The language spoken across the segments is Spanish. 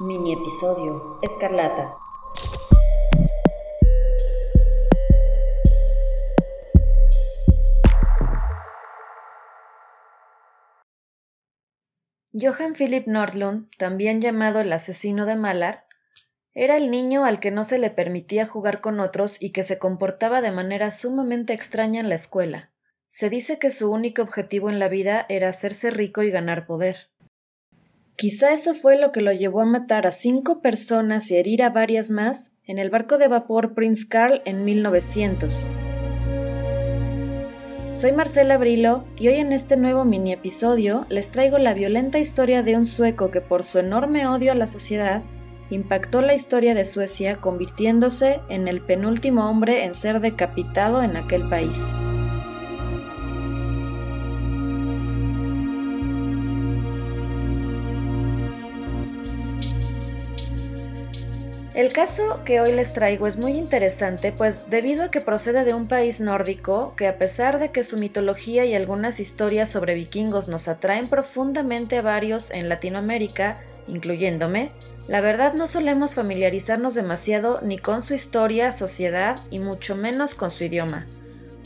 Mini episodio Escarlata. Johann Philip Nordlund, también llamado el asesino de Malar, era el niño al que no se le permitía jugar con otros y que se comportaba de manera sumamente extraña en la escuela. Se dice que su único objetivo en la vida era hacerse rico y ganar poder. Quizá eso fue lo que lo llevó a matar a cinco personas y herir a varias más en el barco de vapor Prince Carl en 1900. Soy Marcela Brilo y hoy en este nuevo mini episodio les traigo la violenta historia de un sueco que por su enorme odio a la sociedad impactó la historia de Suecia convirtiéndose en el penúltimo hombre en ser decapitado en aquel país. El caso que hoy les traigo es muy interesante, pues debido a que procede de un país nórdico que a pesar de que su mitología y algunas historias sobre vikingos nos atraen profundamente a varios en Latinoamérica, incluyéndome, la verdad no solemos familiarizarnos demasiado ni con su historia, sociedad y mucho menos con su idioma,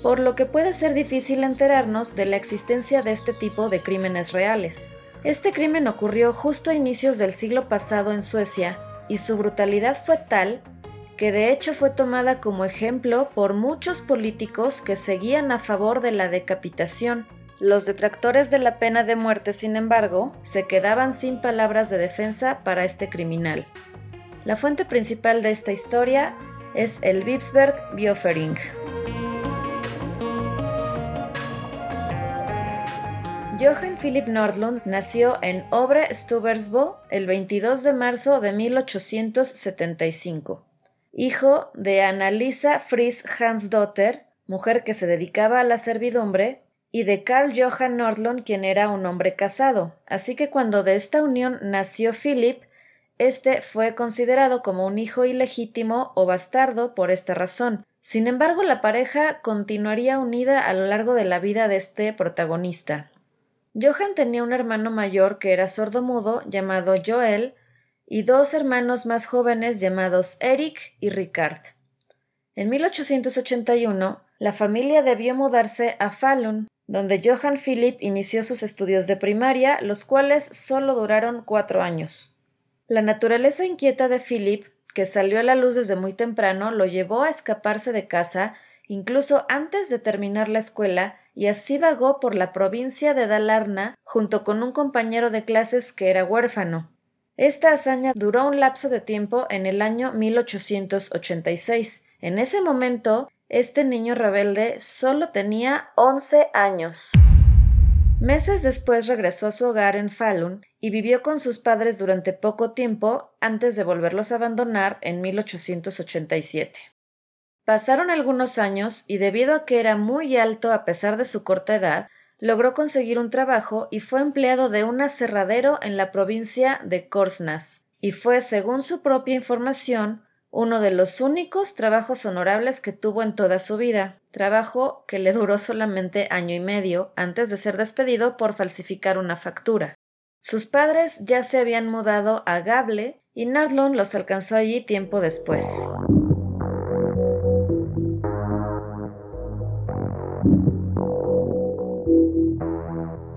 por lo que puede ser difícil enterarnos de la existencia de este tipo de crímenes reales. Este crimen ocurrió justo a inicios del siglo pasado en Suecia, y su brutalidad fue tal que de hecho fue tomada como ejemplo por muchos políticos que seguían a favor de la decapitación. Los detractores de la pena de muerte, sin embargo, se quedaban sin palabras de defensa para este criminal. La fuente principal de esta historia es el Bibsberg Biofering. Johann Philipp Nordlund nació en Obre Stubersbo el 22 de marzo de 1875. Hijo de Annalisa Fries Hansdotter, mujer que se dedicaba a la servidumbre, y de Carl Johann Nordlund, quien era un hombre casado. Así que cuando de esta unión nació Philip, este fue considerado como un hijo ilegítimo o bastardo por esta razón. Sin embargo, la pareja continuaría unida a lo largo de la vida de este protagonista. Johann tenía un hermano mayor que era sordomudo llamado Joel y dos hermanos más jóvenes llamados Eric y Ricard. En 1881, la familia debió mudarse a Falun, donde Johann Philipp inició sus estudios de primaria, los cuales solo duraron cuatro años. La naturaleza inquieta de Philip, que salió a la luz desde muy temprano, lo llevó a escaparse de casa incluso antes de terminar la escuela y así vagó por la provincia de Dalarna junto con un compañero de clases que era huérfano. Esta hazaña duró un lapso de tiempo en el año 1886. En ese momento, este niño rebelde solo tenía 11 años. Meses después regresó a su hogar en Falun y vivió con sus padres durante poco tiempo antes de volverlos a abandonar en 1887. Pasaron algunos años y debido a que era muy alto a pesar de su corta edad, logró conseguir un trabajo y fue empleado de un aserradero en la provincia de Korsnas, y fue, según su propia información, uno de los únicos trabajos honorables que tuvo en toda su vida, trabajo que le duró solamente año y medio antes de ser despedido por falsificar una factura. Sus padres ya se habían mudado a Gable y Nardlund los alcanzó allí tiempo después.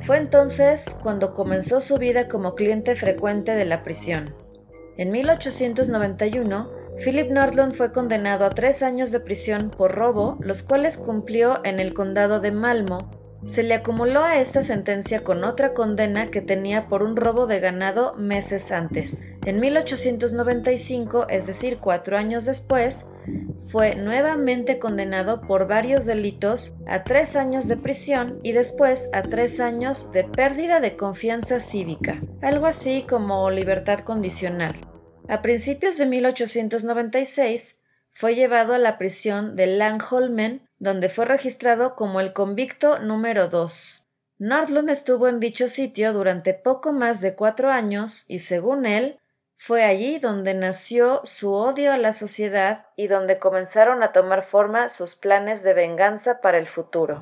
Fue entonces cuando comenzó su vida como cliente frecuente de la prisión. En 1891, Philip Nordlund fue condenado a tres años de prisión por robo, los cuales cumplió en el condado de Malmo, se le acumuló a esta sentencia con otra condena que tenía por un robo de ganado meses antes. En 1895, es decir, cuatro años después, fue nuevamente condenado por varios delitos a tres años de prisión y después a tres años de pérdida de confianza cívica, algo así como libertad condicional. A principios de 1896, fue llevado a la prisión de Langholmen, donde fue registrado como el convicto número 2. Nordlund estuvo en dicho sitio durante poco más de cuatro años y, según él, fue allí donde nació su odio a la sociedad y donde comenzaron a tomar forma sus planes de venganza para el futuro.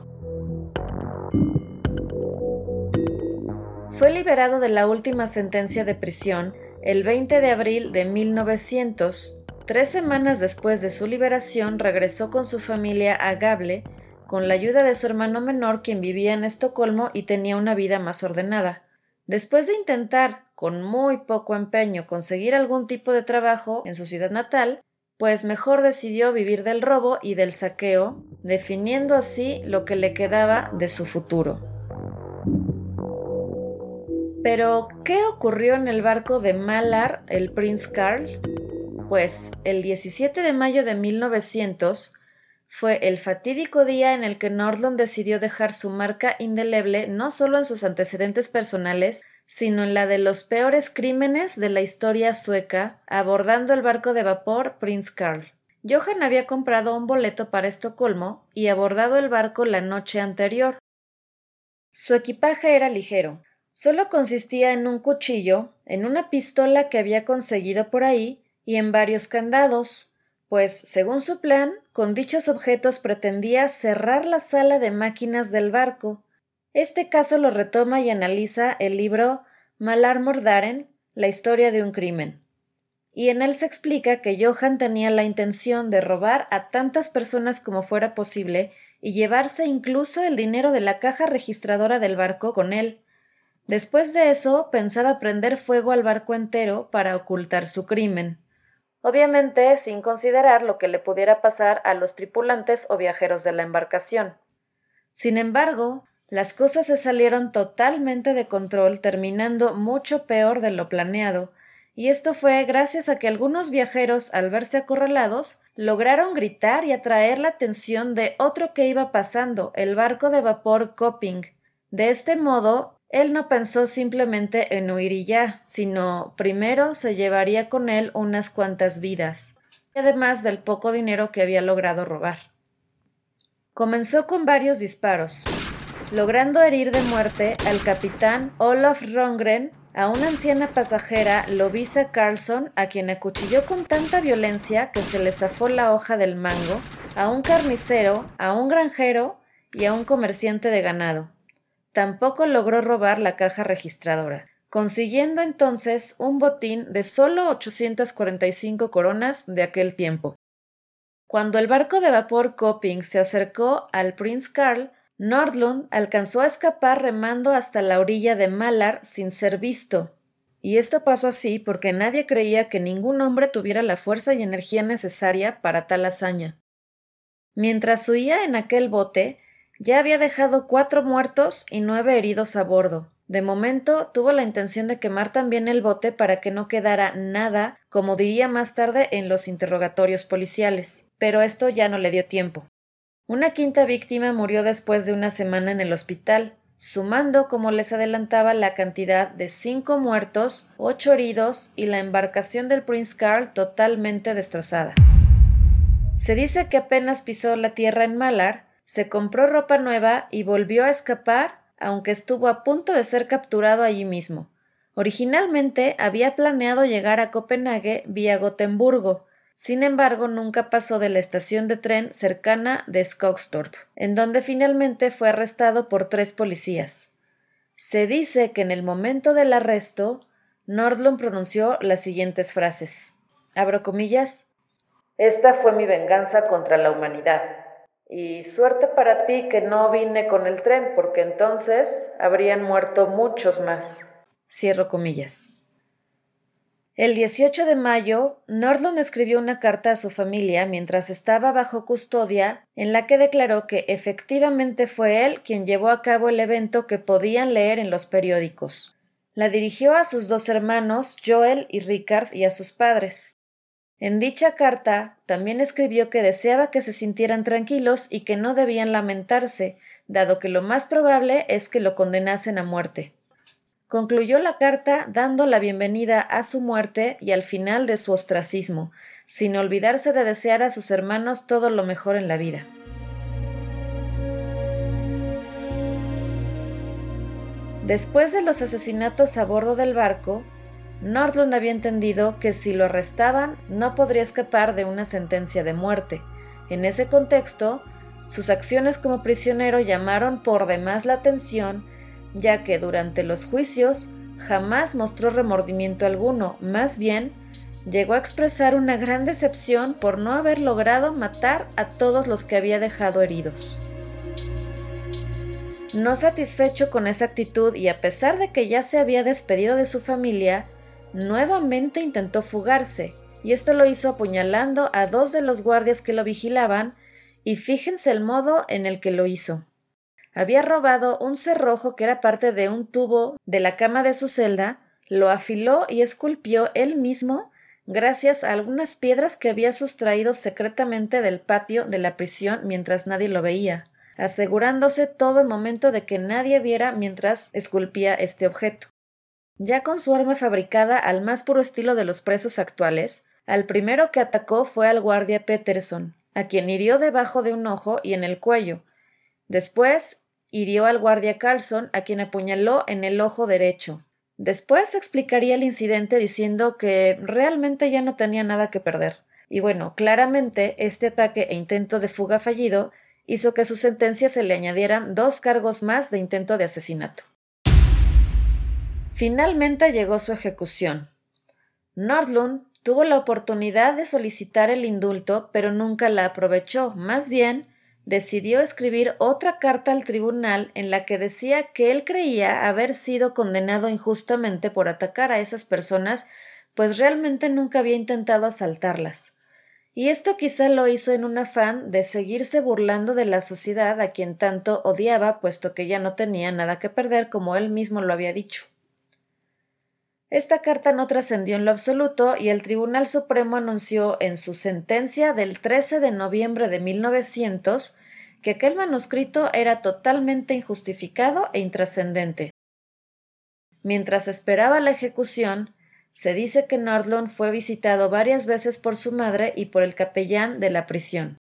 Fue liberado de la última sentencia de prisión el 20 de abril de 1900. Tres semanas después de su liberación regresó con su familia a Gable con la ayuda de su hermano menor quien vivía en Estocolmo y tenía una vida más ordenada. Después de intentar, con muy poco empeño, conseguir algún tipo de trabajo en su ciudad natal, pues mejor decidió vivir del robo y del saqueo, definiendo así lo que le quedaba de su futuro. Pero, ¿qué ocurrió en el barco de Malar, el Prince Carl? Pues, el 17 de mayo de 1900 fue el fatídico día en el que Nordlund decidió dejar su marca indeleble no solo en sus antecedentes personales, sino en la de los peores crímenes de la historia sueca, abordando el barco de vapor Prince Carl. Johan había comprado un boleto para Estocolmo y abordado el barco la noche anterior. Su equipaje era ligero. Solo consistía en un cuchillo, en una pistola que había conseguido por ahí y en varios candados, pues, según su plan, con dichos objetos pretendía cerrar la sala de máquinas del barco, este caso lo retoma y analiza el libro Malar Mordaren, la historia de un crimen. Y en él se explica que Johan tenía la intención de robar a tantas personas como fuera posible y llevarse incluso el dinero de la caja registradora del barco con él. Después de eso pensaba prender fuego al barco entero para ocultar su crimen. Obviamente sin considerar lo que le pudiera pasar a los tripulantes o viajeros de la embarcación. Sin embargo, las cosas se salieron totalmente de control, terminando mucho peor de lo planeado, y esto fue gracias a que algunos viajeros, al verse acorralados, lograron gritar y atraer la atención de otro que iba pasando, el barco de vapor Coping. De este modo, él no pensó simplemente en huir y ya, sino primero se llevaría con él unas cuantas vidas, además del poco dinero que había logrado robar. Comenzó con varios disparos, logrando herir de muerte al capitán Olaf Rongren, a una anciana pasajera, Lovisa Carlson, a quien acuchilló con tanta violencia que se le zafó la hoja del mango, a un carnicero, a un granjero y a un comerciante de ganado. Tampoco logró robar la caja registradora, consiguiendo entonces un botín de solo 845 coronas de aquel tiempo. Cuando el barco de vapor Coping se acercó al Prince Carl, Nordlund alcanzó a escapar remando hasta la orilla de Malar sin ser visto. Y esto pasó así porque nadie creía que ningún hombre tuviera la fuerza y energía necesaria para tal hazaña. Mientras huía en aquel bote, ya había dejado cuatro muertos y nueve heridos a bordo. De momento tuvo la intención de quemar también el bote para que no quedara nada, como diría más tarde en los interrogatorios policiales. Pero esto ya no le dio tiempo. Una quinta víctima murió después de una semana en el hospital, sumando, como les adelantaba, la cantidad de cinco muertos, ocho heridos y la embarcación del Prince Carl totalmente destrozada. Se dice que apenas pisó la tierra en Malar, se compró ropa nueva y volvió a escapar, aunque estuvo a punto de ser capturado allí mismo. Originalmente había planeado llegar a Copenhague vía Gotemburgo, sin embargo, nunca pasó de la estación de tren cercana de Skogstorp, en donde finalmente fue arrestado por tres policías. Se dice que en el momento del arresto, Nordlund pronunció las siguientes frases. Abro comillas. Esta fue mi venganza contra la humanidad. Y suerte para ti que no vine con el tren, porque entonces habrían muerto muchos más. Cierro comillas. El 18 de mayo, Nordlund escribió una carta a su familia mientras estaba bajo custodia en la que declaró que efectivamente fue él quien llevó a cabo el evento que podían leer en los periódicos. La dirigió a sus dos hermanos, Joel y Richard, y a sus padres. En dicha carta también escribió que deseaba que se sintieran tranquilos y que no debían lamentarse, dado que lo más probable es que lo condenasen a muerte. Concluyó la carta dando la bienvenida a su muerte y al final de su ostracismo, sin olvidarse de desear a sus hermanos todo lo mejor en la vida. Después de los asesinatos a bordo del barco, Nordlund había entendido que si lo arrestaban no podría escapar de una sentencia de muerte. En ese contexto, sus acciones como prisionero llamaron por demás la atención ya que durante los juicios jamás mostró remordimiento alguno, más bien llegó a expresar una gran decepción por no haber logrado matar a todos los que había dejado heridos. No satisfecho con esa actitud y a pesar de que ya se había despedido de su familia, nuevamente intentó fugarse, y esto lo hizo apuñalando a dos de los guardias que lo vigilaban, y fíjense el modo en el que lo hizo. Había robado un cerrojo que era parte de un tubo de la cama de su celda, lo afiló y esculpió él mismo gracias a algunas piedras que había sustraído secretamente del patio de la prisión mientras nadie lo veía, asegurándose todo el momento de que nadie viera mientras esculpía este objeto. Ya con su arma fabricada al más puro estilo de los presos actuales, al primero que atacó fue al guardia Peterson, a quien hirió debajo de un ojo y en el cuello. Después hirió al guardia Carlson, a quien apuñaló en el ojo derecho. Después explicaría el incidente diciendo que realmente ya no tenía nada que perder. Y bueno, claramente este ataque e intento de fuga fallido hizo que a su sentencia se le añadieran dos cargos más de intento de asesinato. Finalmente llegó su ejecución. Nordlund tuvo la oportunidad de solicitar el indulto, pero nunca la aprovechó. Más bien, decidió escribir otra carta al tribunal en la que decía que él creía haber sido condenado injustamente por atacar a esas personas, pues realmente nunca había intentado asaltarlas. Y esto quizá lo hizo en un afán de seguirse burlando de la sociedad a quien tanto odiaba, puesto que ya no tenía nada que perder, como él mismo lo había dicho. Esta carta no trascendió en lo absoluto y el Tribunal Supremo anunció en su sentencia del 13 de noviembre de 1900 que aquel manuscrito era totalmente injustificado e intrascendente. Mientras esperaba la ejecución, se dice que Nordlund fue visitado varias veces por su madre y por el capellán de la prisión.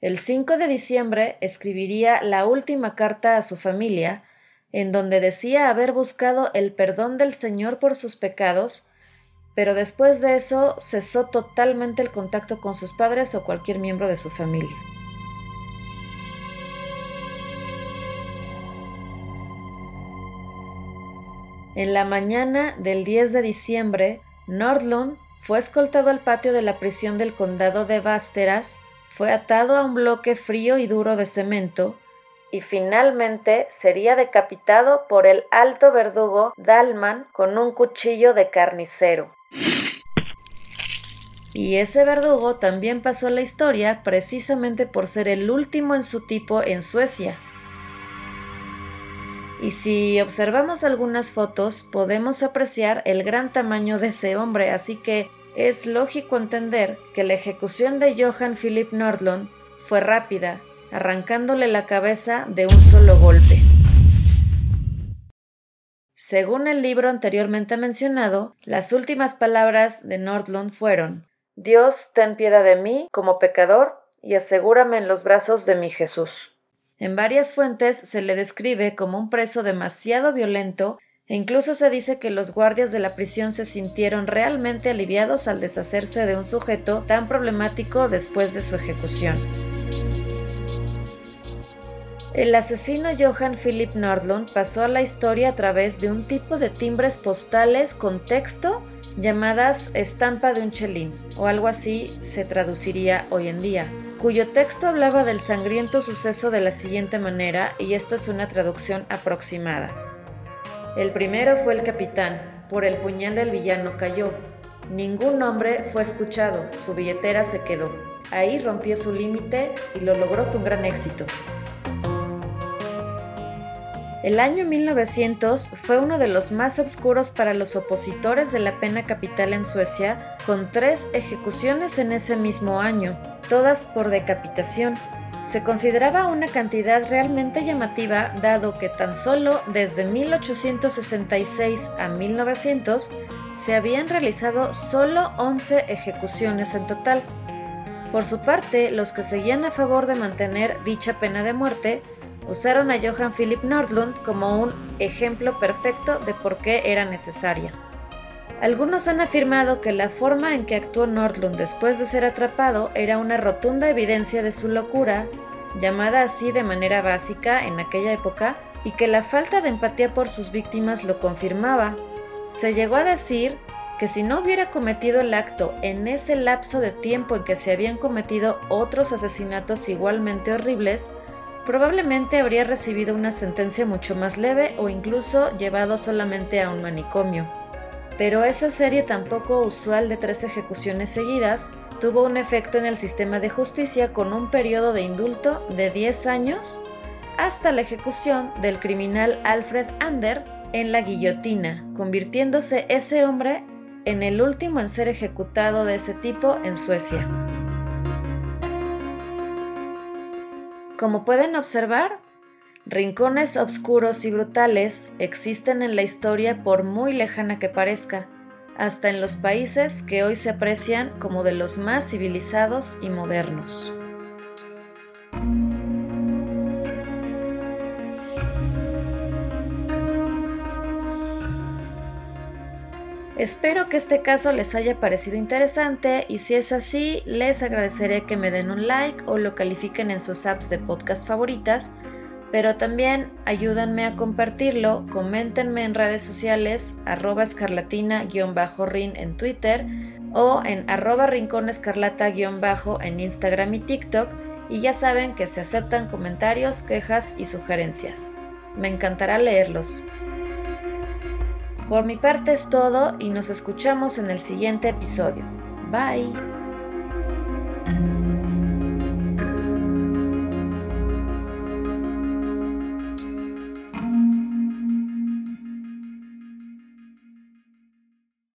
El 5 de diciembre escribiría la última carta a su familia, en donde decía haber buscado el perdón del Señor por sus pecados, pero después de eso cesó totalmente el contacto con sus padres o cualquier miembro de su familia. En la mañana del 10 de diciembre, Nordlund fue escoltado al patio de la prisión del condado de Vásteras, fue atado a un bloque frío y duro de cemento, y finalmente sería decapitado por el alto verdugo Dalman con un cuchillo de carnicero. Y ese verdugo también pasó la historia precisamente por ser el último en su tipo en Suecia. Y si observamos algunas fotos podemos apreciar el gran tamaño de ese hombre, así que es lógico entender que la ejecución de Johann Philipp Nordlund fue rápida arrancándole la cabeza de un solo golpe. Según el libro anteriormente mencionado, las últimas palabras de Nordlund fueron Dios, ten piedad de mí como pecador y asegúrame en los brazos de mi Jesús. En varias fuentes se le describe como un preso demasiado violento e incluso se dice que los guardias de la prisión se sintieron realmente aliviados al deshacerse de un sujeto tan problemático después de su ejecución. El asesino Johann Philipp Nordlund pasó a la historia a través de un tipo de timbres postales con texto llamadas estampa de un chelín, o algo así se traduciría hoy en día, cuyo texto hablaba del sangriento suceso de la siguiente manera, y esto es una traducción aproximada. El primero fue el capitán, por el puñal del villano cayó. Ningún hombre fue escuchado, su billetera se quedó. Ahí rompió su límite y lo logró con gran éxito. El año 1900 fue uno de los más oscuros para los opositores de la pena capital en Suecia, con tres ejecuciones en ese mismo año, todas por decapitación. Se consideraba una cantidad realmente llamativa dado que tan solo desde 1866 a 1900 se habían realizado solo 11 ejecuciones en total. Por su parte, los que seguían a favor de mantener dicha pena de muerte usaron a Johann Philipp Nordlund como un ejemplo perfecto de por qué era necesaria. Algunos han afirmado que la forma en que actuó Nordlund después de ser atrapado era una rotunda evidencia de su locura, llamada así de manera básica en aquella época, y que la falta de empatía por sus víctimas lo confirmaba. Se llegó a decir que si no hubiera cometido el acto en ese lapso de tiempo en que se habían cometido otros asesinatos igualmente horribles, probablemente habría recibido una sentencia mucho más leve o incluso llevado solamente a un manicomio. Pero esa serie tampoco usual de tres ejecuciones seguidas tuvo un efecto en el sistema de justicia con un periodo de indulto de 10 años hasta la ejecución del criminal Alfred Ander en la guillotina, convirtiéndose ese hombre en el último en ser ejecutado de ese tipo en Suecia. Como pueden observar, rincones oscuros y brutales existen en la historia por muy lejana que parezca, hasta en los países que hoy se aprecian como de los más civilizados y modernos. Espero que este caso les haya parecido interesante y si es así, les agradeceré que me den un like o lo califiquen en sus apps de podcast favoritas, pero también ayúdanme a compartirlo, coméntenme en redes sociales arroba escarlatina-rin en Twitter o en arroba rinconescarlata-bajo en Instagram y TikTok y ya saben que se aceptan comentarios, quejas y sugerencias. Me encantará leerlos. Por mi parte es todo y nos escuchamos en el siguiente episodio. Bye.